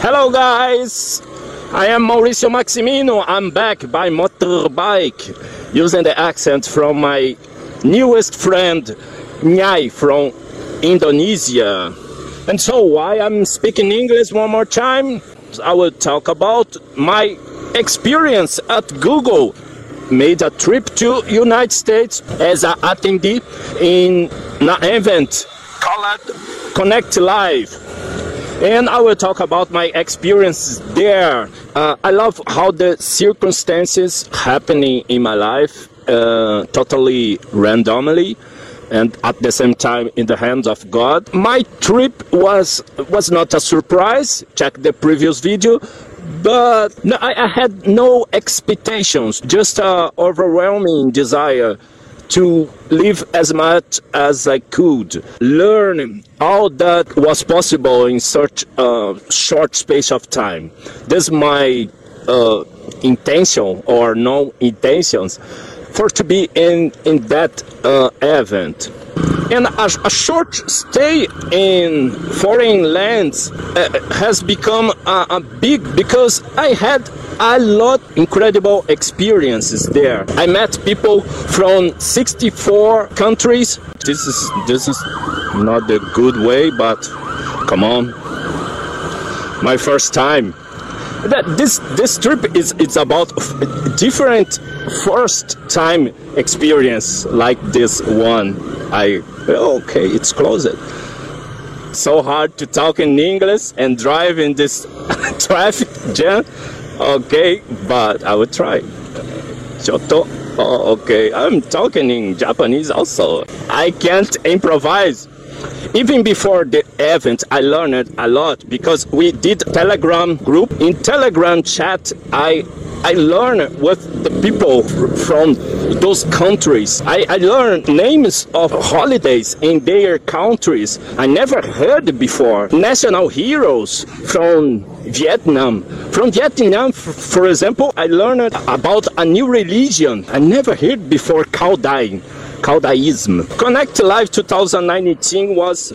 Hello guys, I am Mauricio Maximino. I'm back by motorbike using the accent from my newest friend Nyai from Indonesia. And so why I'm speaking English one more time, I will talk about my experience at Google. Made a trip to United States as an attendee in an event called Connect Live and I will talk about my experiences there. Uh, I love how the circumstances happening in my life uh, totally randomly and at the same time in the hands of God. My trip was was not a surprise. Check the previous video. But no, I, I had no expectations, just an overwhelming desire to live as much as I could, learn all that was possible in such a short space of time. That's my uh, intention or no intentions for to be in in that uh, event. And a, a, short stay in foreign lands uh, has become a, a big because I had a lot incredible experiences there. I met people from 64 countries. This is this is not the good way, but come on. My first time. That this this trip is it's about different first time experience like this one. I okay, it's closed. So hard to talk in English and drive in this traffic jam. Okay, but I will try. Chotto. Oh, okay, I'm talking in Japanese also. I can't improvise. Even before the event, I learned a lot because we did Telegram group. In Telegram chat, I I learned with the people from those countries. I, I learned names of holidays in their countries I never heard before. National heroes from Vietnam. From Vietnam, for example, I learned about a new religion I never heard before, Cao Dai. Caodaism. Connect Live 2019 was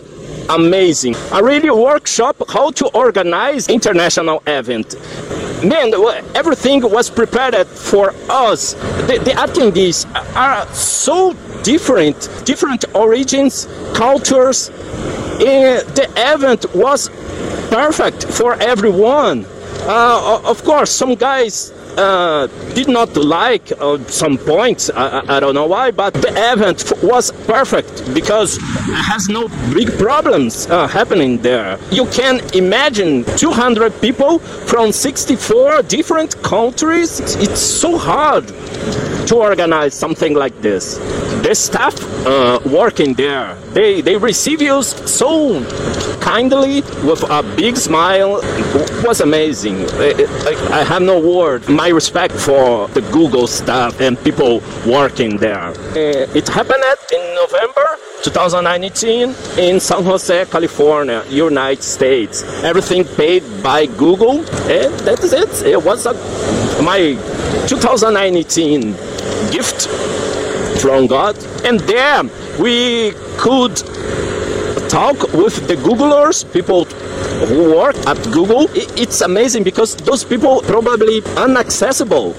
amazing. A really workshop how to organize international event. Man, everything was prepared for us. The, the attendees are so different, different origins, cultures. And the event was perfect for everyone. Uh, of course, some guys uh, did not like uh, some points. I, I, don't know why, but the event was perfect because it has no big problems uh, happening there. You can imagine 200 people from 64 different countries. It's so hard to organize something like this. The staff uh, working there, they, they receive you so kindly with a big smile. It was amazing. I, I, I have no word. My respect for the Google staff and people working there. Uh, it happened in November 2019 in San Jose, California, United States. Everything paid by Google, and that is it. It was a, my 2019 gift from God, and there we could talk with the Googlers, people who work at Google. It's amazing because those people probably inaccessible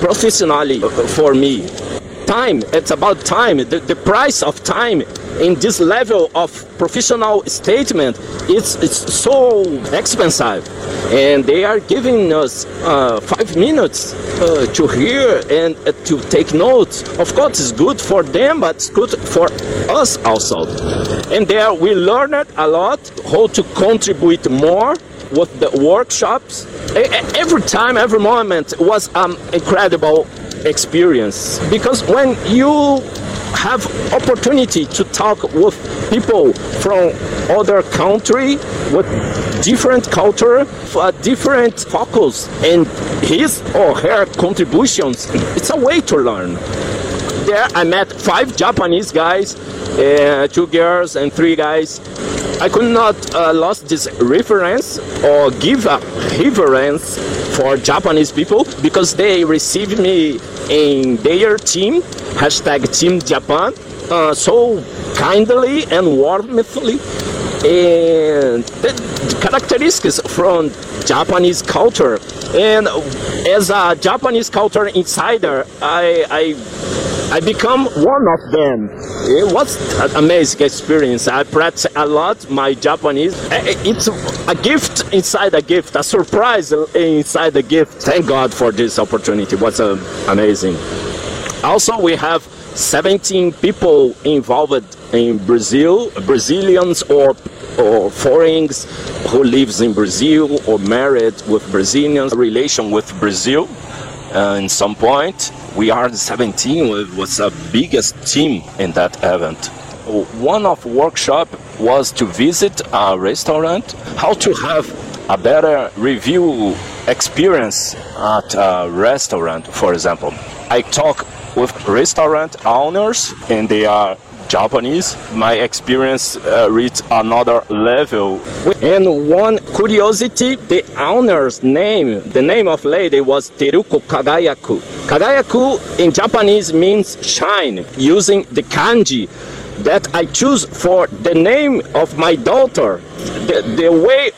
professionally for me time. It's about time. The, the price of time in this level of professional statement it's it's so expensive and they are giving us uh, five minutes uh, to hear and uh, to take notes of course it's good for them but it's good for us also and there we learned a lot how to contribute more with the workshops. Every time every moment was um, incredible experience. Because when you have opportunity to talk with people from other country with different culture a different focus and his or her contributions it's a way to learn there i met five japanese guys uh, two girls and three guys I could not uh, lost this reference or give a reference for Japanese people because they received me in their team, hashtag Team Japan, uh, so kindly and warmly. And the characteristics from Japanese culture. And as a Japanese culture insider, I, I, I become one of them. It was an amazing experience. I practice a lot my Japanese. It's a gift inside a gift, a surprise inside a gift. Thank God for this opportunity. It was uh, amazing. Also, we have 17 people involved in Brazil, Brazilians or or foreigners who lives in Brazil or married with Brazilians, relation with Brazil. Uh, in some point, we are the 17 was the biggest team in that event. One of workshop was to visit a restaurant, how to have a better review experience at a restaurant, for example. I talk with restaurant owners and they are Japanese, my experience uh, reached another level. And one curiosity, the owner's name, the name of lady was Teruko Kagayaku. Kagayaku in Japanese means shine, using the kanji that I choose for the name of my daughter. The, the way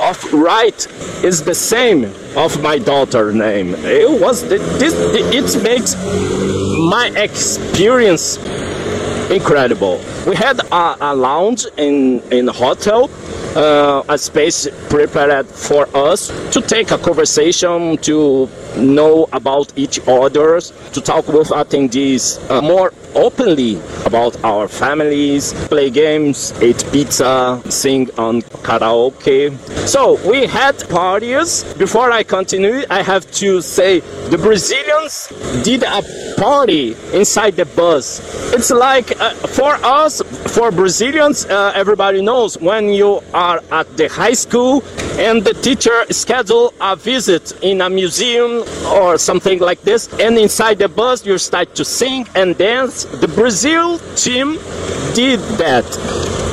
of write is the same of my daughter name. It was the, this, it makes my experience incredible. We had a, a lounge in in the hotel, uh, a space prepared for us to take a conversation, to know about each other, to talk with attendees uh, more openly about our families, play games, eat pizza, sing on karaoke. So we had parties. Before I continue, I have to say the Brazilians did a party inside the bus. It's like uh, for us, for Brazilians, uh, everybody knows when you are at the high school and the teacher schedule a visit in a museum or something like this and inside the bus you start to sing and dance. The brazil team did that.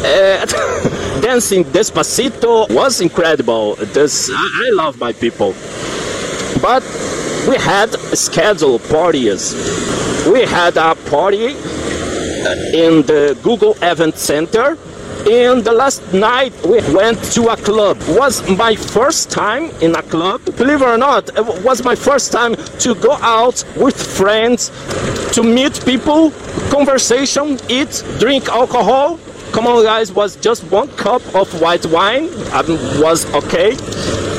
Uh, dancing despacito was incredible. This i love my people. But we had scheduled parties. We had a party in the google event center and the last night we went to a club. Was my first time in a club. Believe it or not, it was my first time to go out with friends, to meet people, conversation, eat, drink alcohol. Come on, guys, was just one cup of white wine. I was okay.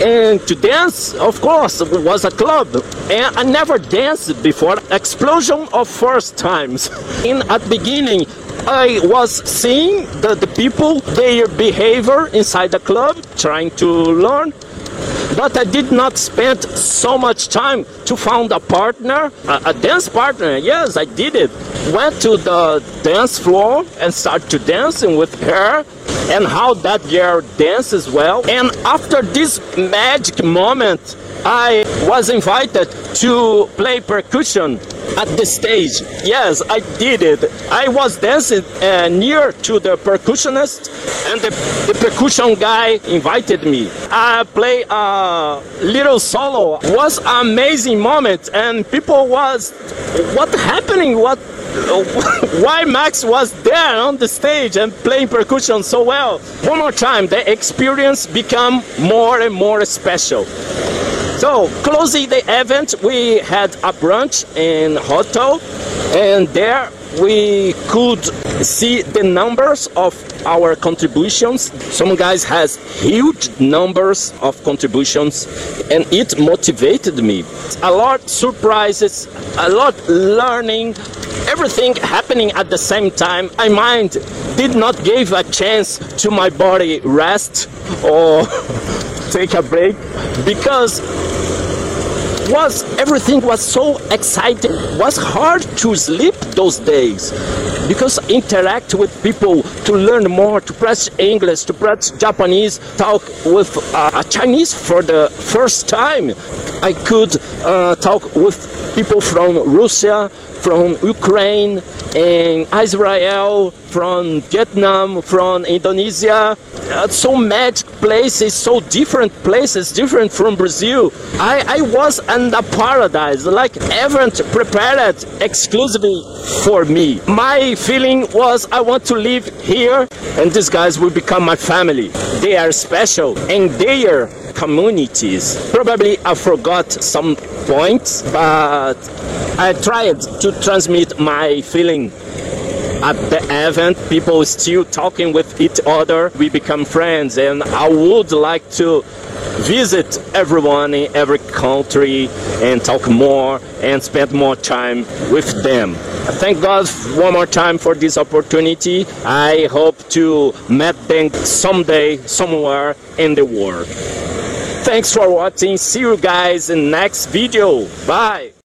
And to dance, of course, was a club. And I never danced before. Explosion of first times. In at beginning, I was seeing the, the people, their behavior inside the club, trying to learn. But I did not spend so much time to find a partner, a, a dance partner. Yes, I did it. Went to the dance floor and started to dancing with her and how that girl dances well. And after this magic moment, I was invited to play percussion at the stage. Yes, I did it. I was dancing uh, near to the percussionist, and the, the percussion guy invited me. I play a little solo. It was amazing moment, and people was, what happening? What? why Max was there on the stage and playing percussion so well. One more time, the experience become more and more special. So, closing the event, we had a brunch in hotel, and there we could see the numbers of our contributions. Some guys has huge numbers of contributions, and it motivated me. A lot surprises, a lot learning, everything happening at the same time. My mind did not give a chance to my body rest or take a break because was everything was so exciting was hard to sleep those days. Because interact with people to learn more to practice english to practice japanese talk with uh, chinese for the first time. I could uh, talk with people from russia from ukraine and israel from vietnam from indonesia uh, so magic places, so different places, different from Brazil. I, I was in a paradise, like event prepared exclusively for me. My feeling was I want to live here and these guys will become my family. They are special and their communities. Probably I forgot some points, but I tried to transmit my feeling. At the event people still talking with each other. We become friends and i would like to visit everyone in every country and talk more and spend more time with them. Thank god one more time for this opportunity. I hope to meet them someday somewhere in the world thanks for watching. See you guys in next video. Bye